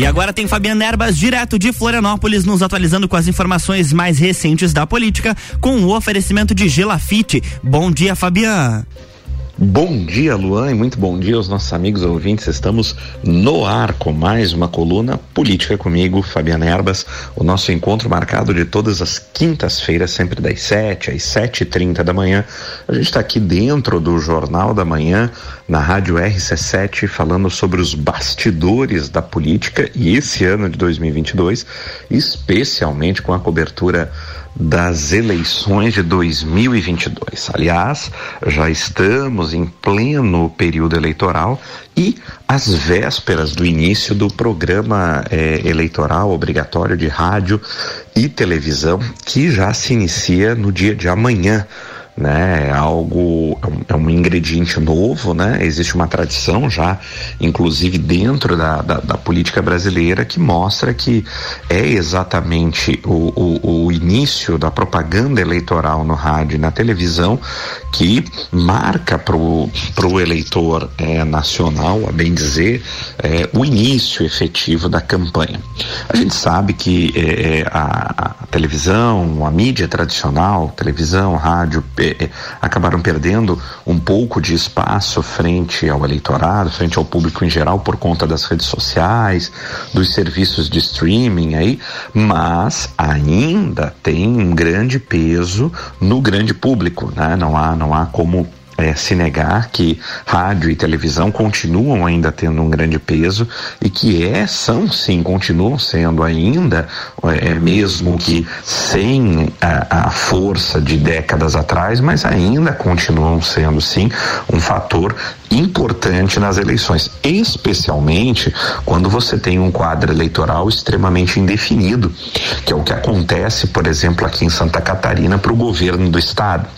E agora tem Fabiana Erbas, direto de Florianópolis, nos atualizando com as informações mais recentes da política, com o oferecimento de Gelafite. Bom dia, Fabiana. Bom dia, Luan, e muito bom dia aos nossos amigos ouvintes. Estamos no ar com mais uma coluna política comigo, Fabiana Erbas. O nosso encontro marcado de todas as quintas-feiras, sempre das 7 às 7 e 30 da manhã. A gente está aqui dentro do Jornal da Manhã, na Rádio RC7, falando sobre os bastidores da política e esse ano de 2022, especialmente com a cobertura das eleições de 2022. Aliás, já estamos em pleno período eleitoral e às vésperas do início do programa eh, eleitoral obrigatório de rádio e televisão, que já se inicia no dia de amanhã né? É algo, é um, é um, ingrediente novo, né? Existe uma tradição já, inclusive dentro da, da, da política brasileira, que mostra que é exatamente o, o, o, início da propaganda eleitoral no rádio e na televisão que marca para o eleitor é, nacional, a bem dizer, é, o início efetivo da campanha. A gente sabe que é, é a, a televisão, a mídia tradicional, televisão, rádio, é, é, acabaram perdendo um pouco de espaço frente ao eleitorado, frente ao público em geral, por conta das redes sociais, dos serviços de streaming aí, mas ainda tem um grande peso no grande público, né? Não há, não há como é, se negar que rádio e televisão continuam ainda tendo um grande peso e que é, são sim, continuam sendo ainda, é, mesmo que sem a, a força de décadas atrás, mas ainda continuam sendo sim um fator importante nas eleições, especialmente quando você tem um quadro eleitoral extremamente indefinido, que é o que acontece, por exemplo, aqui em Santa Catarina para o governo do estado.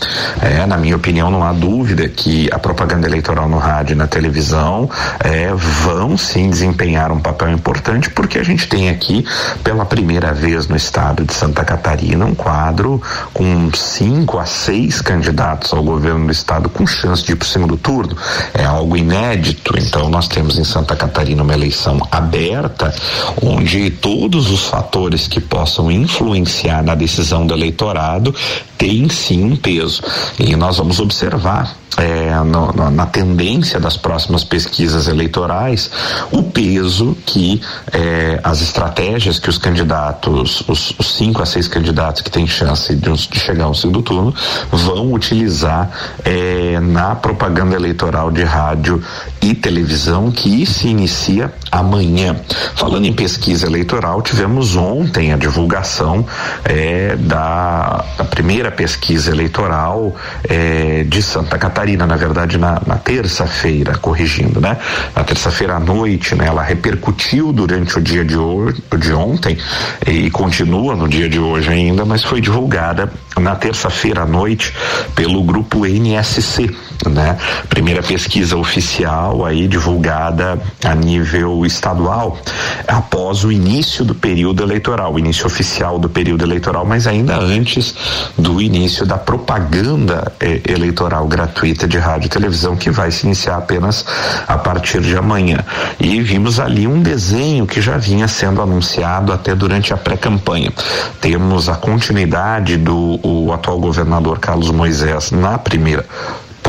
É, na minha opinião, não há dúvida que a propaganda eleitoral no rádio e na televisão é, vão sim desempenhar um papel importante, porque a gente tem aqui, pela primeira vez no estado de Santa Catarina, um quadro com cinco a seis candidatos ao governo do estado com chance de ir para o segundo turno. É algo inédito. Então, nós temos em Santa Catarina uma eleição aberta, onde todos os fatores que possam influenciar na decisão do eleitorado têm sim um peso. E nós vamos observar é, no, no, na tendência das próximas pesquisas eleitorais o peso que é, as estratégias que os candidatos, os, os, cinco a seis candidatos que têm chance de, de chegar ao segundo turno, vão utilizar é, na propaganda eleitoral de rádio e televisão que se inicia amanhã. Falando em pesquisa eleitoral, tivemos ontem a divulgação é, da, da, primeira pesquisa eleitoral é, de Santa Catarina, na verdade na, na terça-feira, corrigindo, né? Na terça-feira à noite, né? Ela repercutiu durante o dia de hoje, de ontem e continua no dia de hoje ainda, mas foi divulgada na terça-feira à noite pelo grupo NSC, né? Primeira pesquisa oficial aí divulgada a nível estadual após o início do período eleitoral, o início oficial do período eleitoral, mas ainda antes do início da propaganda eh, eleitoral gratuita de rádio e televisão que vai se iniciar apenas a partir de amanhã. E vimos ali um desenho que já vinha sendo anunciado até durante a pré-campanha. Temos a continuidade do atual governador Carlos Moisés na primeira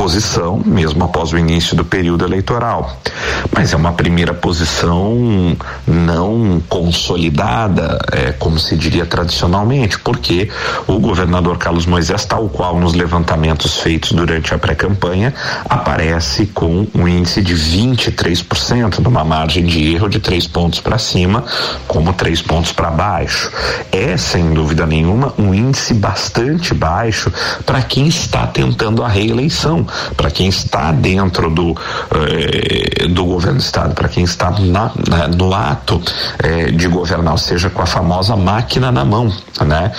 posição, mesmo após o início do período eleitoral. Mas é uma primeira posição não consolidada, é, como se diria tradicionalmente, porque o governador Carlos Moisés, tal qual nos levantamentos feitos durante a pré-campanha, aparece com um índice de 23%, numa margem de erro de três pontos para cima, como três pontos para baixo. É, sem dúvida nenhuma, um índice bastante baixo para quem está tentando a reeleição para quem está dentro do, eh, do governo do Estado, para quem está na, na, no ato eh, de governar, ou seja, com a famosa máquina na mão. Né?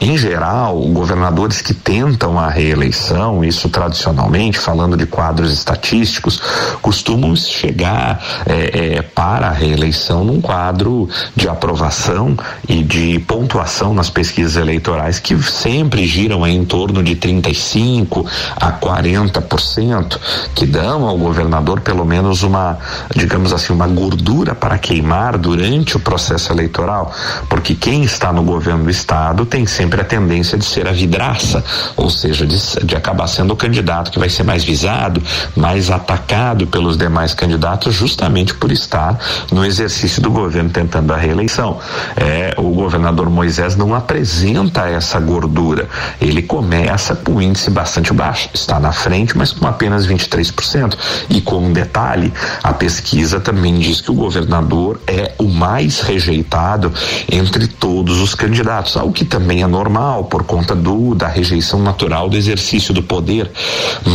Em geral, governadores que tentam a reeleição, isso tradicionalmente, falando de quadros estatísticos, costumam chegar eh, para a reeleição num quadro de aprovação e de pontuação nas pesquisas eleitorais que sempre giram em torno de 35 a 40 30%, que dão ao governador pelo menos uma, digamos assim, uma gordura para queimar durante o processo eleitoral, porque quem está no governo do estado tem sempre a tendência de ser a vidraça, ou seja, de, de acabar sendo o candidato que vai ser mais visado, mais atacado pelos demais candidatos, justamente por estar no exercício do governo tentando a reeleição. É, o governador Moisés não apresenta essa gordura. Ele começa com um índice bastante baixo, está na frente, mas com apenas 23%. E com um detalhe, a pesquisa também diz que o governador é o mais rejeitado entre todos os candidatos, algo que também é normal por conta do da rejeição natural do exercício do poder,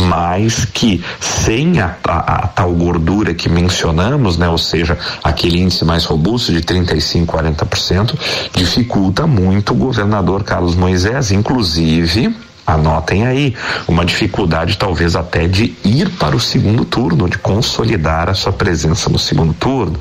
mas que sem a, a, a tal gordura que mencionamos, né, ou seja, aquele índice mais robusto de 35, 40%, dificulta muito o governador Carlos Moisés, inclusive Anotem aí, uma dificuldade talvez até de ir para o segundo turno, de consolidar a sua presença no segundo turno.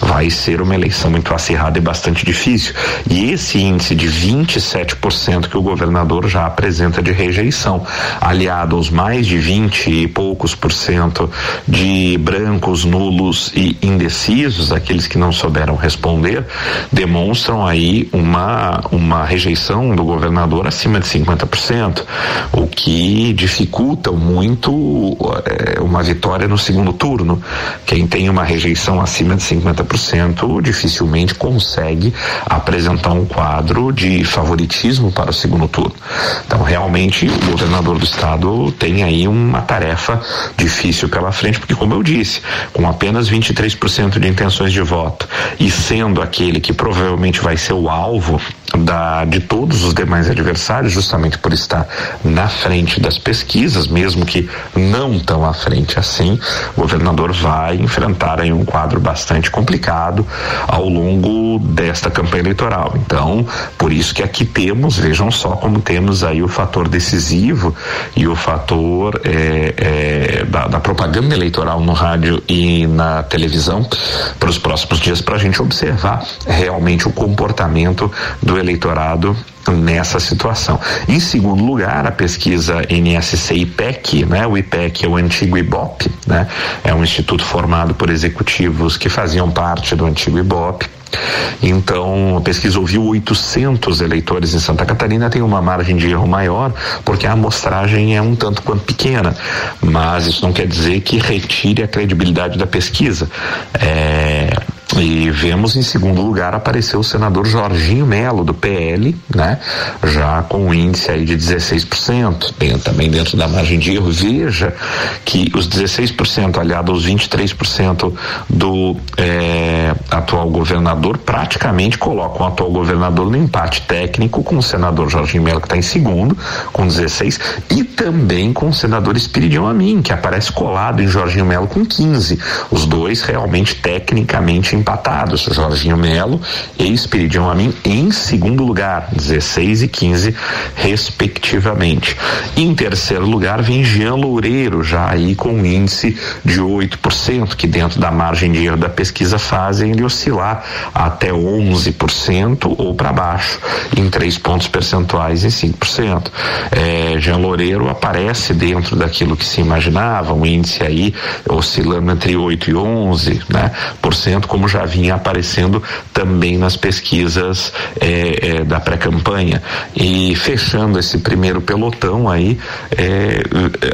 Vai ser uma eleição muito acirrada e bastante difícil. E esse índice de 27% que o governador já apresenta de rejeição, aliado aos mais de 20 e poucos por cento de brancos, nulos e indecisos, aqueles que não souberam responder, demonstram aí uma, uma rejeição do governador acima de 50% o que dificulta muito é, uma vitória no segundo turno. Quem tem uma rejeição acima de 50% dificilmente consegue apresentar um quadro de favoritismo para o segundo turno. Então, realmente, o governador do estado tem aí uma tarefa difícil pela frente, porque, como eu disse, com apenas 23% de intenções de voto e sendo aquele que provavelmente vai ser o alvo da, de todos os demais adversários, justamente por estar na frente das pesquisas, mesmo que não tão à frente assim, o governador vai enfrentar aí um quadro bastante complicado ao longo desta campanha eleitoral. Então, por isso que aqui temos, vejam só como temos aí o fator decisivo e o fator é, é, da, da propaganda eleitoral no rádio e na televisão para os próximos dias para a gente observar realmente o comportamento do eleitorado nessa situação. Em segundo lugar, a pesquisa NSC IPEC, né? O IPEC é o antigo IBOP, né? É um instituto formado por executivos que faziam parte do antigo IBOP. Então, a pesquisa ouviu 800 eleitores em Santa Catarina, tem uma margem de erro maior, porque a amostragem é um tanto quanto pequena, mas isso não quer dizer que retire a credibilidade da pesquisa. É, e vemos em segundo lugar aparecer o senador Jorginho Melo, do PL, né? Já com um índice aí de 16%, dentro, também dentro da margem de erro. Veja que os 16% aliado aos 23% do é, atual governador praticamente colocam o atual governador no empate técnico com o senador Jorginho Melo, que está em segundo, com 16, e também com o senador Espiridião Amin, que aparece colado em Jorginho Melo com 15. Os dois realmente tecnicamente empatados, Jorginho Melo e Espiridião Amin em segundo lugar, 16 e 15 respectivamente. Em terceiro lugar vem Jean Loureiro, já aí com um índice de 8%, que dentro da margem de erro da pesquisa fazem ele oscilar até 11% ou para baixo, em 3 pontos percentuais em 5%. É, Jean Loureiro aparece dentro daquilo que se imaginava, um índice aí oscilando entre 8 e 11, né, por cento, como já vinha aparecendo também nas pesquisas é, é, da pré-campanha. E fechando esse primeiro pelotão aí, é,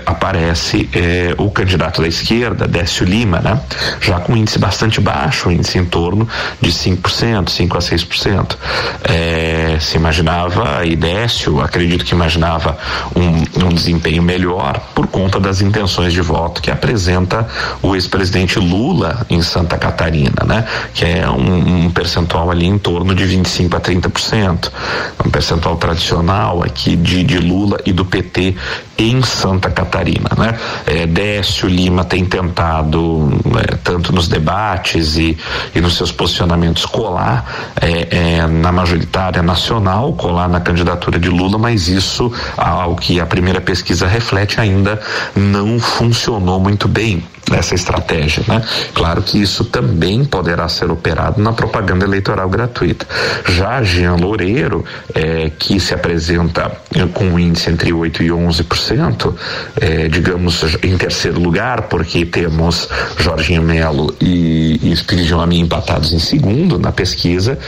aparece é, o candidato da esquerda, Décio Lima, né? Já com índice bastante baixo, índice em torno de 5%, 5 a 6%. É, se imaginava, e Décio, acredito que imaginava um, um desempenho melhor por conta das intenções de voto que apresenta o ex-presidente Lula em Santa Catarina, né? Que é um, um, percentual ali em torno de 25 a 30%. Um percentual tradicional aqui de, de Lula e do PT em Santa Catarina, né? É, Décio Lima tem tentado, é, tanto nos debates e, e nos seus posicionamentos, colar é, é, na majoritária nacional, colar na candidatura de Lula, mas isso, ao que a primeira pesquisa reflete, ainda não funcionou muito bem. Essa estratégia, né? Claro que isso também poderá ser operado na propaganda eleitoral gratuita. Já Jean Loureiro, é, que se apresenta com um índice entre 8 e 11%, é, digamos em terceiro lugar, porque temos Jorginho Melo e, e Espírito Amin empatados em segundo na pesquisa,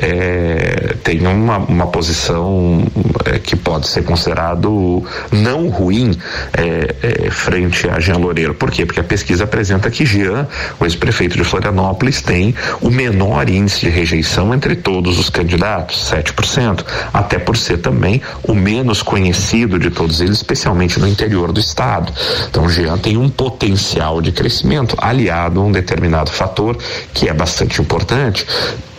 é, tem uma, uma posição é, que pode ser considerado não ruim é, é, frente a Jean Loureiro. Por quê? Porque a pesquisa apresenta que Jean, o ex-prefeito de Florianópolis, tem o menor índice de rejeição entre todos os candidatos, 7%, até por ser também o menos conhecido de todos eles, especialmente no interior do estado. Então, Jean tem um potencial de crescimento aliado a um determinado fator que é bastante importante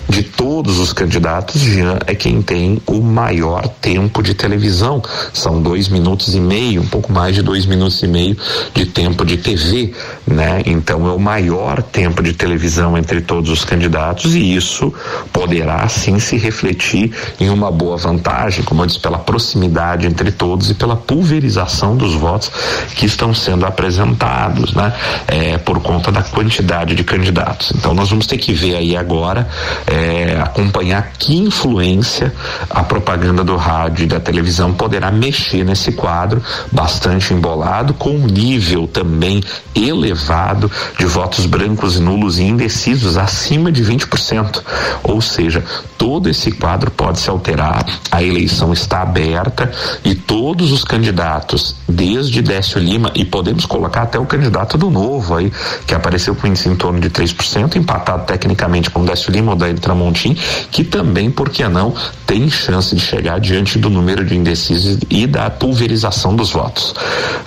de todos os candidatos, Jean é quem tem o maior tempo de televisão. São dois minutos e meio, um pouco mais de dois minutos e meio de tempo de TV, né? Então é o maior tempo de televisão entre todos os candidatos e isso poderá sim se refletir em uma boa vantagem, como eu disse, pela proximidade entre todos e pela pulverização dos votos que estão sendo apresentados, né? É, por conta da quantidade de candidatos. Então nós vamos ter que ver aí agora. É, é, acompanhar que influência a propaganda do rádio e da televisão poderá mexer nesse quadro bastante embolado, com um nível também elevado de votos brancos nulos e indecisos acima de 20%. Ou seja, todo esse quadro pode se alterar, a eleição está aberta e todos os candidatos, desde Décio Lima, e podemos colocar até o candidato do novo aí, que apareceu com índice em torno de 3%, empatado tecnicamente com Décio Lima ou da Tramontim, que também, por que não, tem chance de chegar diante do número de indecisos e da pulverização dos votos.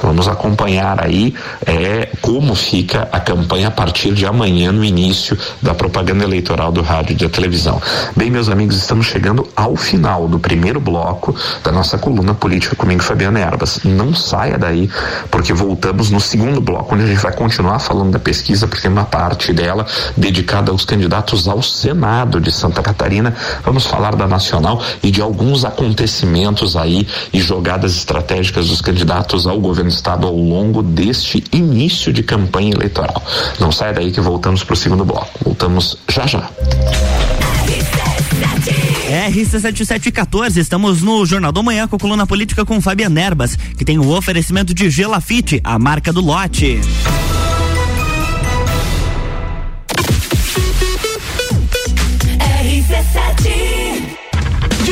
Vamos acompanhar aí é, como fica a campanha a partir de amanhã, no início da propaganda eleitoral do rádio e da televisão. Bem, meus amigos, estamos chegando ao final do primeiro bloco da nossa coluna política comigo, Fabiana Erbas. Não saia daí, porque voltamos no segundo bloco, onde a gente vai continuar falando da pesquisa, porque tem uma parte dela dedicada aos candidatos ao Senado estado de Santa Catarina, vamos falar da nacional e de alguns acontecimentos aí e jogadas estratégicas dos candidatos ao governo do estado ao longo deste início de campanha eleitoral. Não saia daí que voltamos para o segundo bloco. Voltamos já já. RC7714, estamos no Jornal do Manhã com a coluna política com Fabiana Erbas, que tem o oferecimento de Gelafite, a marca do lote.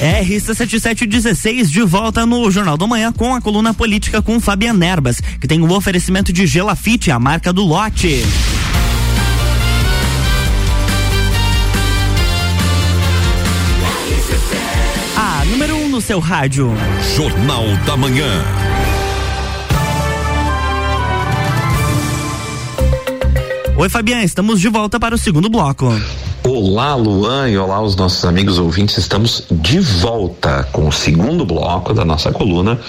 RC7716 de volta no Jornal do Manhã com a coluna política com Fabian Nerbas, que tem o um oferecimento de Gelafite, a marca do lote. A número 1 um no seu rádio. Jornal da Manhã. Oi, Fabiana, estamos de volta para o segundo bloco. Olá, Luan, e olá, os nossos amigos ouvintes. Estamos de volta com o segundo bloco da nossa coluna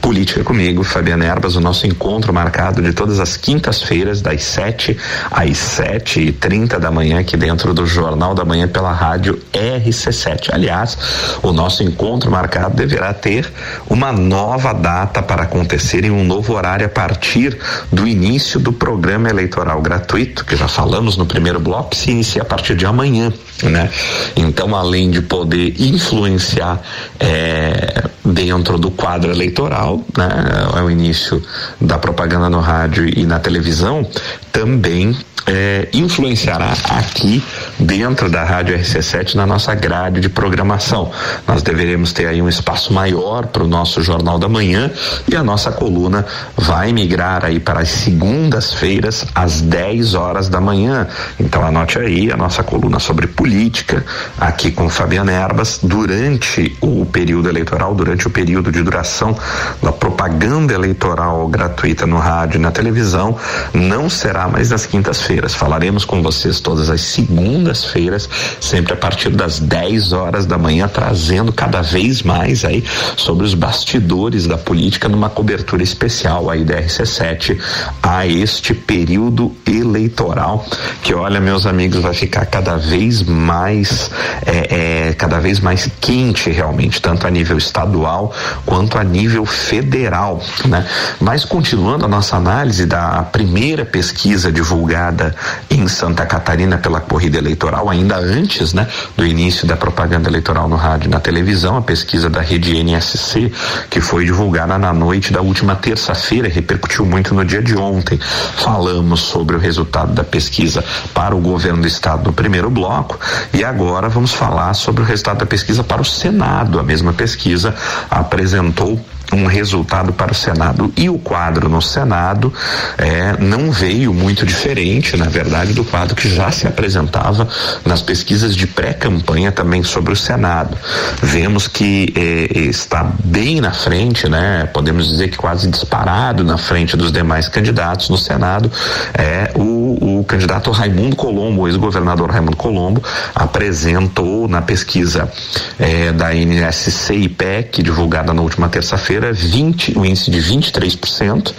Política comigo, Fabiana Erbas, o nosso encontro marcado de todas as quintas-feiras, das 7 às 7 e 30 da manhã, aqui dentro do Jornal da Manhã pela rádio RC7. Aliás, o nosso encontro marcado deverá ter uma nova data para acontecer em um novo horário a partir do início do programa eleitoral gratuito, que já falamos no primeiro bloco, se inicia a partir de amanhã, né? Então, além de poder influenciar é, dentro do quadro eleitoral, né? É o início da propaganda no rádio e na televisão, também é, influenciará aqui dentro da Rádio RC7 na nossa grade de programação. Nós deveremos ter aí um espaço maior para o nosso Jornal da Manhã e a nossa coluna vai migrar aí para as segundas-feiras às 10 horas da manhã. Então anote aí a nossa coluna sobre política aqui com Fabiana Erbas durante o período eleitoral, durante o período de duração da propaganda eleitoral gratuita no rádio e na televisão, não será mais nas quintas-feiras feiras Falaremos com vocês todas as segundas-feiras, sempre a partir das 10 horas da manhã, trazendo cada vez mais aí sobre os bastidores da política numa cobertura especial aí da RC7 a este período eleitoral que olha meus amigos vai ficar cada vez mais é, é, cada vez mais quente realmente tanto a nível estadual quanto a nível federal né? Mas continuando a nossa análise da primeira pesquisa divulgada em Santa Catarina pela corrida eleitoral, ainda antes né, do início da propaganda eleitoral no rádio e na televisão, a pesquisa da rede NSC, que foi divulgada na noite da última terça-feira, repercutiu muito no dia de ontem. Falamos sobre o resultado da pesquisa para o governo do estado no primeiro bloco e agora vamos falar sobre o resultado da pesquisa para o Senado. A mesma pesquisa apresentou um resultado para o Senado. E o quadro no Senado é, não veio muito diferente, na verdade, do quadro que já se apresentava nas pesquisas de pré-campanha também sobre o Senado. Vemos que é, está bem na frente, né? Podemos dizer que quase disparado na frente dos demais candidatos no Senado é o, o candidato Raimundo Colombo, o ex-governador Raimundo Colombo, apresentou na pesquisa é, da NSC e PEC, divulgada na última terça-feira, brasileira, 20, o índice de 23%,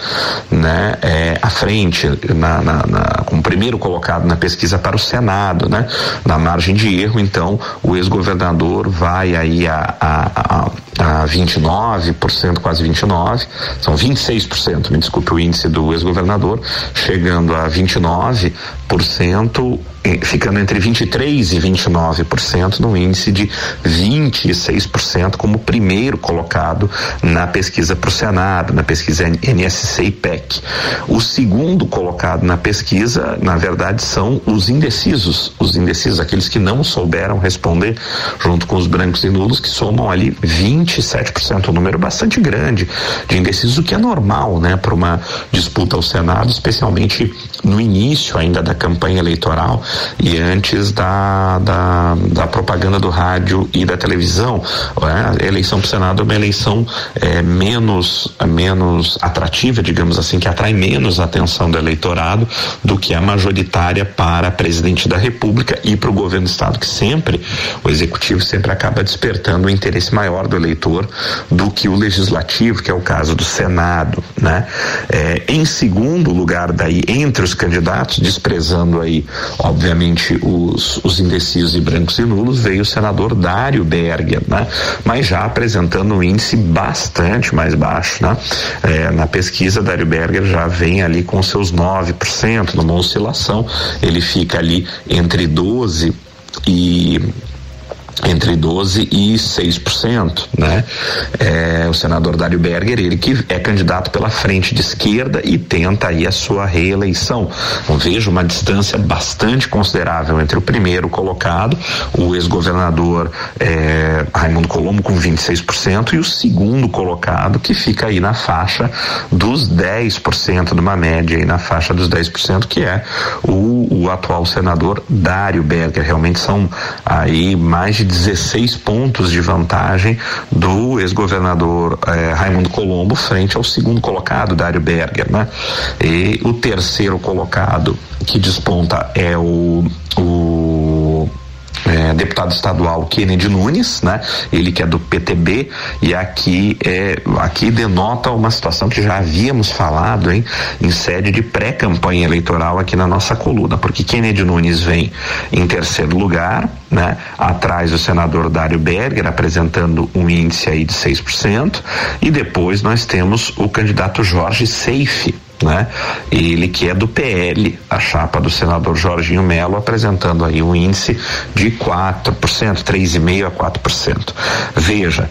né, é, à frente, na, na, na, como primeiro colocado na pesquisa para o Senado, né, na margem de erro, então, o ex-governador vai aí a, a, a, a 29%, quase 29%, são 26%, me desculpe o índice do ex-governador, chegando a 29%, ficando entre 23 e 29% no índice de 26% como primeiro colocado na pesquisa para o Senado, na pesquisa NSC e PEC. O segundo colocado na pesquisa, na verdade, são os indecisos, os indecisos, aqueles que não souberam responder, junto com os brancos e nulos, que somam ali 27%, um número bastante grande de indecisos, o que é normal, né, para uma disputa ao Senado, especialmente no início ainda da campanha eleitoral e antes da, da, da propaganda do rádio e da televisão. É? A eleição para o Senado é uma eleição é, menos, menos atrativa, digamos assim, que atrai menos a atenção do eleitorado do que a majoritária para presidente da República e para o governo do Estado, que sempre, o executivo sempre acaba despertando o interesse maior do eleitor do que o legislativo, que é o caso do Senado. Né? É, em segundo lugar, daí, entre os candidatos, desprezando aí, obviamente, obviamente, os, os indecisos e brancos e nulos, veio o senador Dário Berger, né? Mas já apresentando um índice bastante mais baixo, né? É, na pesquisa, Dário Berger já vem ali com seus 9%, numa oscilação, ele fica ali entre 12 e entre 12 e 6%, né? É, o senador Dário Berger, ele que é candidato pela frente de esquerda e tenta aí a sua reeleição. Então, vejo uma distância bastante considerável entre o primeiro colocado, o ex-governador é, Raimundo Colombo com 26% e o segundo colocado que fica aí na faixa dos 10%, numa média aí na faixa dos 10%, que é o, o atual senador Dário Berger. Realmente são aí mais de 16 pontos de vantagem do ex-governador eh, Raimundo Colombo frente ao segundo colocado, Dário Berger, né? E o terceiro colocado que desponta é o, deputado estadual Kennedy Nunes, né? Ele que é do PTB e aqui é aqui denota uma situação que já havíamos falado, hein, em sede de pré-campanha eleitoral aqui na nossa coluna, porque Kennedy Nunes vem em terceiro lugar, né? Atrás do senador Dário Berger apresentando um índice aí de 6%, e depois nós temos o candidato Jorge Seife, né? Ele que é do PL, a chapa do senador Jorginho Melo apresentando aí um índice de 4%, 3,5 a 4%. Veja,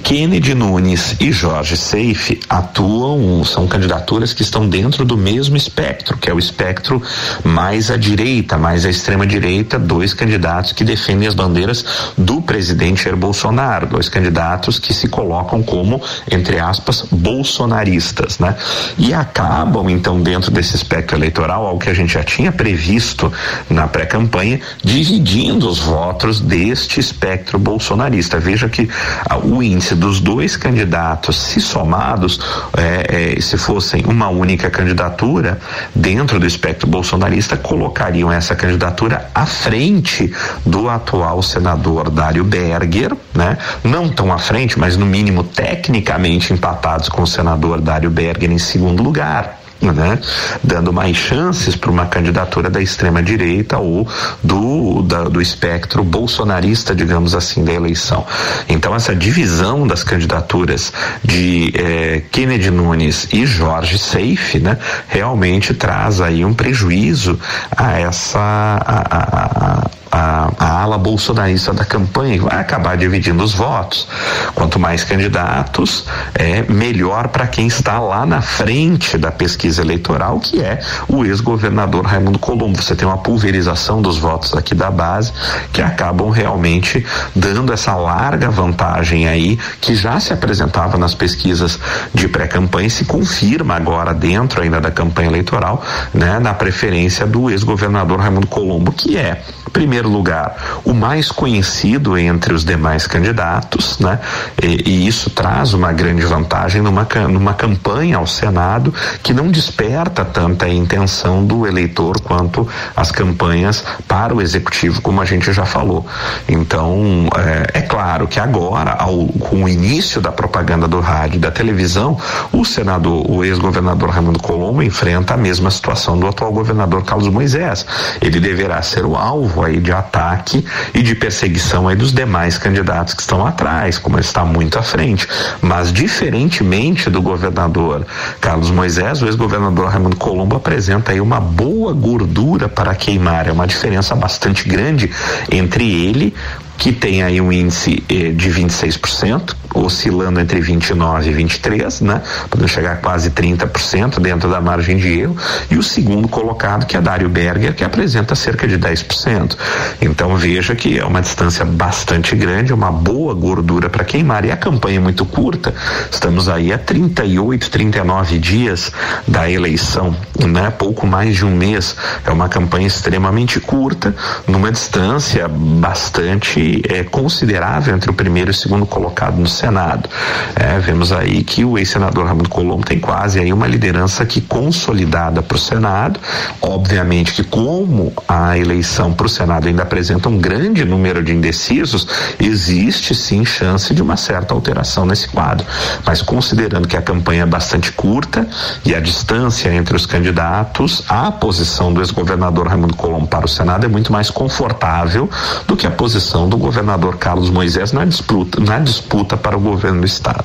Kennedy Nunes e Jorge Seife atuam, são candidaturas que estão dentro do mesmo espectro, que é o espectro mais à direita, mais à extrema direita, dois candidatos que defendem as bandeiras do presidente Jair Bolsonaro, dois candidatos que se colocam como, entre aspas, bolsonaristas, né? E acabam, então, dentro desse espectro eleitoral, algo que a gente já tinha previsto na pré-campanha, dividindo os votos deste espectro bolsonarista. Veja que ah, o índice dos dois candidatos, se somados, é, é, se fossem uma única candidatura, dentro do espectro bolsonarista, colocariam essa candidatura à frente do atual senador Dário Berger, né? Não tão à frente, mas no mínimo tecnicamente empatados com o senador Dário Berger em segundo lugar né? dando mais chances para uma candidatura da extrema direita ou do, da, do espectro bolsonarista, digamos assim, da eleição. Então essa divisão das candidaturas de eh, Kennedy Nunes e Jorge Seife, né, realmente traz aí um prejuízo a essa a, a, a a, a ala bolsonarista da campanha, vai acabar dividindo os votos. Quanto mais candidatos, é melhor para quem está lá na frente da pesquisa eleitoral, que é o ex-governador Raimundo Colombo. Você tem uma pulverização dos votos aqui da base que acabam realmente dando essa larga vantagem aí que já se apresentava nas pesquisas de pré-campanha e se confirma agora dentro ainda da campanha eleitoral, né, na preferência do ex-governador Raimundo Colombo, que é primeiro lugar, o mais conhecido entre os demais candidatos, né? E, e, isso traz uma grande vantagem numa, numa campanha ao Senado que não desperta tanta intenção do eleitor quanto as campanhas para o executivo, como a gente já falou. Então, é, é claro que agora, ao, com o início da propaganda do rádio e da televisão, o senador, o ex-governador Raimundo Colombo enfrenta a mesma situação do atual governador Carlos Moisés. Ele deverá ser o alvo aí de ataque e de perseguição aí dos demais candidatos que estão atrás, como ele está muito à frente. Mas diferentemente do governador Carlos Moisés, o ex-governador Raimundo Colombo apresenta aí uma boa gordura para queimar. É uma diferença bastante grande entre ele que tem aí um índice eh, de 26%, oscilando entre 29 e 23, né? Podendo chegar a quase 30% dentro da margem de erro, e o segundo colocado, que é Dário Berger, que apresenta cerca de 10%. Então veja que é uma distância bastante grande, uma boa gordura para queimar. E a campanha é muito curta, estamos aí a 38, 39 dias da eleição, né? Pouco mais de um mês. É uma campanha extremamente curta, numa distância bastante é, considerável entre o primeiro e o segundo colocado no Senado. É, vemos aí que o ex-senador Raimundo Colombo tem quase aí uma liderança que consolidada para o Senado. Obviamente que como a eleição para o Senado ainda apresenta um grande número de indecisos, existe sim chance de uma certa alteração nesse quadro. Mas considerando que a campanha é bastante curta e a distância entre os candidatos, a posição do ex-governador Raimundo Colombo para o Senado é muito mais confortável do que a posição do governador Carlos Moisés na disputa, na disputa para o governo do estado.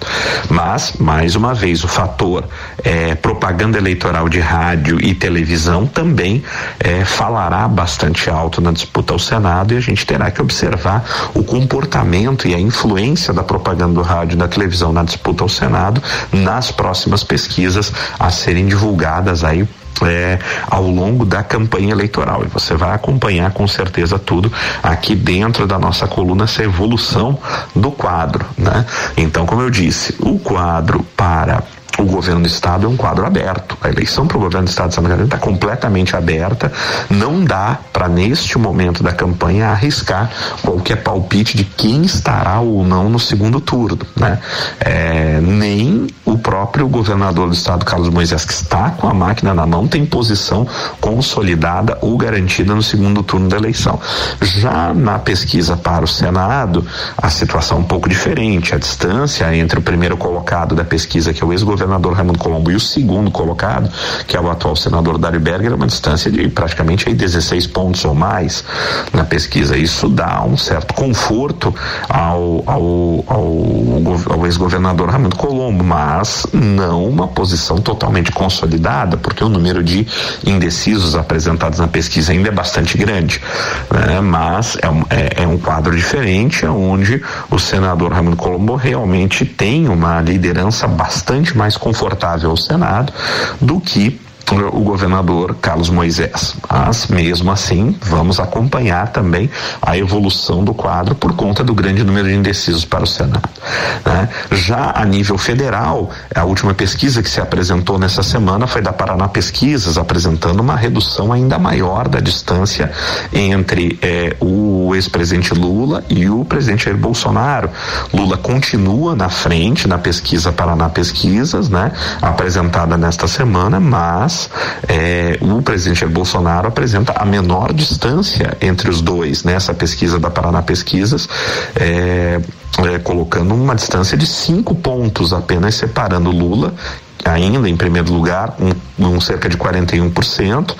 Mas, mais uma vez, o fator é, propaganda eleitoral de rádio e televisão também é, falará bastante alto na disputa ao Senado e a gente terá que observar o comportamento e a influência da propaganda do rádio e da televisão na disputa ao Senado nas próximas pesquisas a serem divulgadas aí é, ao longo da campanha eleitoral. E você vai acompanhar com certeza tudo aqui dentro da nossa coluna, essa evolução do quadro. Né? Então, como eu disse, o quadro para o governo do estado é um quadro aberto. A eleição para o governo do estado de Santa Catarina está completamente aberta. Não dá para, neste momento da campanha, arriscar qualquer palpite de quem estará ou não no segundo turno. Né? É, nem o próprio governador do estado, Carlos Moisés, que está com a máquina na mão, tem posição consolidada ou garantida no segundo turno da eleição. Já na pesquisa para o Senado, a situação é um pouco diferente. A distância entre o primeiro colocado da pesquisa, que é o ex-governador, senador Raimundo Colombo e o segundo colocado, que é o atual senador Dário Berger, é uma distância de praticamente aí 16 pontos ou mais na pesquisa. Isso dá um certo conforto ao, ao, ao, ao ex-governador Raimundo Colombo, mas não uma posição totalmente consolidada, porque o número de indecisos apresentados na pesquisa ainda é bastante grande. Né? Mas é um, é, é um quadro diferente, onde o senador Raimundo Colombo realmente tem uma liderança bastante mais confortável ao Senado do que o governador Carlos Moisés. Mas, mesmo assim, vamos acompanhar também a evolução do quadro por conta do grande número de indecisos para o Senado. Né? Já a nível federal, a última pesquisa que se apresentou nessa semana foi da Paraná Pesquisas, apresentando uma redução ainda maior da distância entre eh, o ex-presidente Lula e o presidente Jair Bolsonaro. Lula continua na frente na pesquisa Paraná Pesquisas, né? apresentada nesta semana, mas é, o presidente Jair Bolsonaro apresenta a menor distância entre os dois nessa pesquisa da Paraná Pesquisas. É, é, colocando uma distância de cinco pontos apenas separando Lula, ainda em primeiro lugar, um, um cerca de 41%,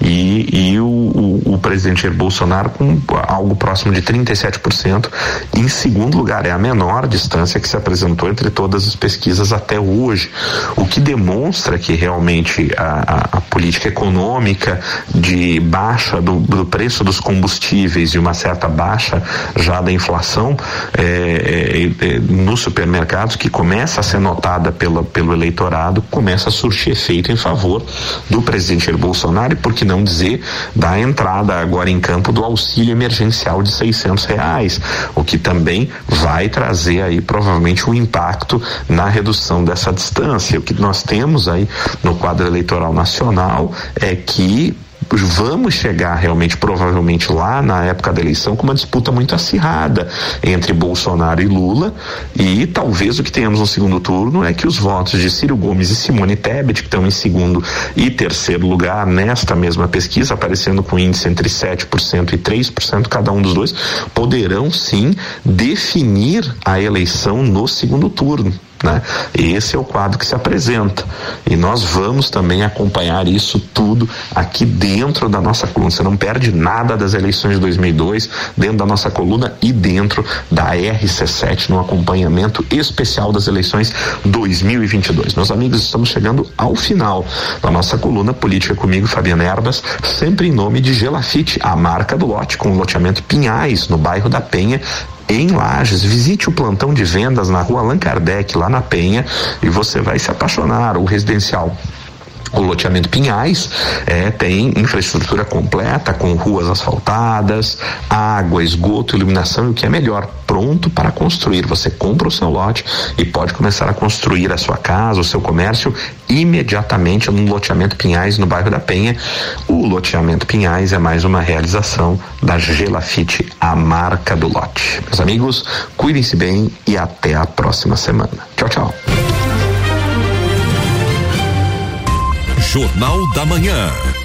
e, e o, o, o, presidente Bolsonaro com algo próximo de 37%. Em segundo lugar, é a menor distância que se apresentou entre todas as pesquisas até hoje, o que demonstra que realmente a, a, a política econômica de baixa do, do, preço dos combustíveis e uma certa baixa já da inflação é, é, é, nos supermercados, que começa a ser notada pela, pelo eleitorado começa a surtir efeito em favor do presidente Jair Bolsonaro e por que não dizer da entrada agora em campo do auxílio emergencial de seiscentos reais, o que também vai trazer aí provavelmente um impacto na redução dessa distância. O que nós temos aí no quadro eleitoral nacional é que vamos chegar realmente, provavelmente lá na época da eleição, com uma disputa muito acirrada entre Bolsonaro e Lula. E talvez o que tenhamos no segundo turno é que os votos de Ciro Gomes e Simone Tebet, que estão em segundo e terceiro lugar nesta mesma pesquisa, aparecendo com índice entre 7% e 3% cada um dos dois, poderão sim definir a eleição no segundo turno. Né? Esse é o quadro que se apresenta. E nós vamos também acompanhar isso tudo aqui dentro da nossa coluna. Você não perde nada das eleições de 2002 dentro da nossa coluna e dentro da RC7 no acompanhamento especial das eleições 2022. Meus amigos, estamos chegando ao final da nossa coluna Política comigo, Fabiana Erbas, sempre em nome de Gelafite, a marca do lote, com o loteamento Pinhais, no bairro da Penha, em Lages. Visite o plantão de vendas na rua Allan Kardec, lá na Penha, e você vai se apaixonar. O residencial o loteamento Pinhais é, tem infraestrutura completa, com ruas asfaltadas, água, esgoto, iluminação e o que é melhor, pronto para construir. Você compra o seu lote e pode começar a construir a sua casa, o seu comércio imediatamente no loteamento Pinhais, no bairro da Penha. O loteamento Pinhais é mais uma realização da Gelafite, a marca do lote. Meus amigos, cuidem-se bem e até a próxima semana. Tchau, tchau. Jornal da Manhã.